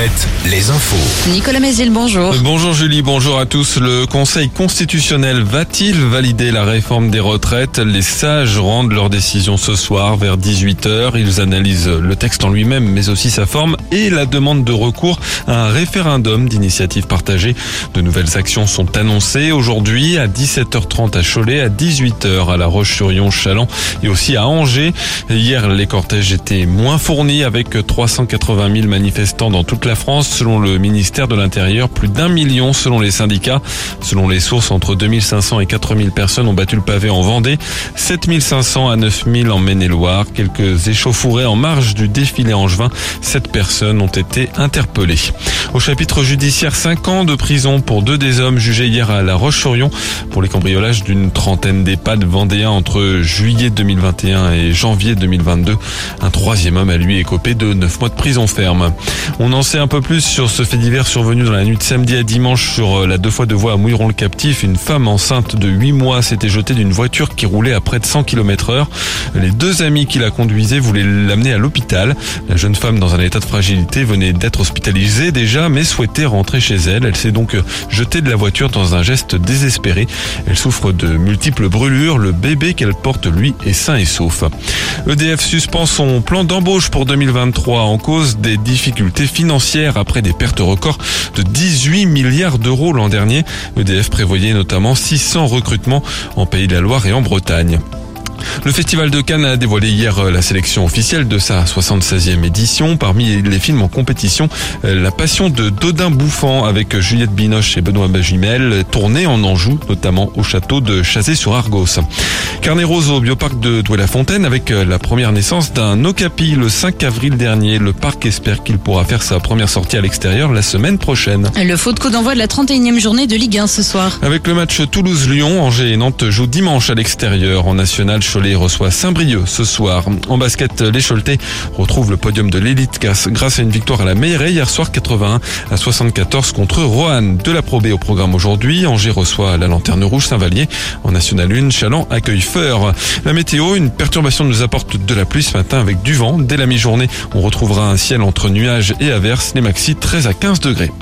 Mohamed les infos. Nicolas Mézil, bonjour. Bonjour Julie, bonjour à tous. Le Conseil constitutionnel va-t-il valider la réforme des retraites? Les sages rendent leur décision ce soir vers 18h. Ils analysent le texte en lui-même, mais aussi sa forme et la demande de recours à un référendum d'initiative partagée. De nouvelles actions sont annoncées aujourd'hui à 17h30 à Cholet, à 18h à La Roche-sur-Yon, Chaland et aussi à Angers. Hier, les cortèges étaient moins fournis avec 380 000 manifestants dans toute la France. Selon le ministère de l'Intérieur, plus d'un million selon les syndicats. Selon les sources, entre 2500 et 4000 personnes ont battu le pavé en Vendée, 7500 à 9000 en Maine-et-Loire. Quelques échauffourées en marge du défilé angevin. Sept personnes ont été interpellées. Au chapitre judiciaire, 5 ans de prison pour deux des hommes jugés hier à La Roche-sur-Yon pour les cambriolages d'une trentaine d'EHPAD vendéens entre juillet 2021 et janvier 2022. Un troisième homme a lui écopé de 9 mois de prison ferme. On en sait un peu plus sur ce fait divers survenu dans la nuit de samedi à dimanche sur la deux fois de voie à Mouilleron le Captif. Une femme enceinte de 8 mois s'était jetée d'une voiture qui roulait à près de 100 km heure. Les deux amis qui la conduisaient voulaient l'amener à l'hôpital. La jeune femme dans un état de fragilité venait d'être hospitalisée déjà mais souhaitait rentrer chez elle. Elle s'est donc jetée de la voiture dans un geste désespéré. Elle souffre de multiples brûlures. Le bébé qu'elle porte lui est sain et sauf. EDF suspend son plan d'embauche pour 2023 en cause des difficultés financières des pertes records de 18 milliards d'euros l'an dernier. EDF prévoyait notamment 600 recrutements en Pays de la Loire et en Bretagne. Le Festival de Cannes a dévoilé hier euh, la sélection officielle de sa 76e édition. Parmi les films en compétition, euh, La Passion de Dodin Bouffant avec Juliette Binoche et Benoît Bagimel, tourné en Anjou, notamment au château de Chazé-sur-Argos. Carnet rose au bioparc de Douai-la-Fontaine avec euh, la première naissance d'un okapi le 5 avril dernier. Le parc espère qu'il pourra faire sa première sortie à l'extérieur la semaine prochaine. Le faute coup d'envoi de la 31e journée de Ligue 1 ce soir. Avec le match Toulouse-Lyon, Angers et Nantes jouent dimanche à l'extérieur. En national, Cholet reçoit Saint-Brieuc ce soir. En basket, les Choletais retrouvent le podium de l'élite grâce à une victoire à la Meilleray hier soir 81 à 74 contre Roanne. De la probée au programme aujourd'hui, Angers reçoit la Lanterne Rouge Saint-Vallier. En National 1, Chaland accueille Feur. La météo, une perturbation nous apporte de la pluie ce matin avec du vent. Dès la mi-journée, on retrouvera un ciel entre nuages et averses. Les maxi 13 à 15 degrés.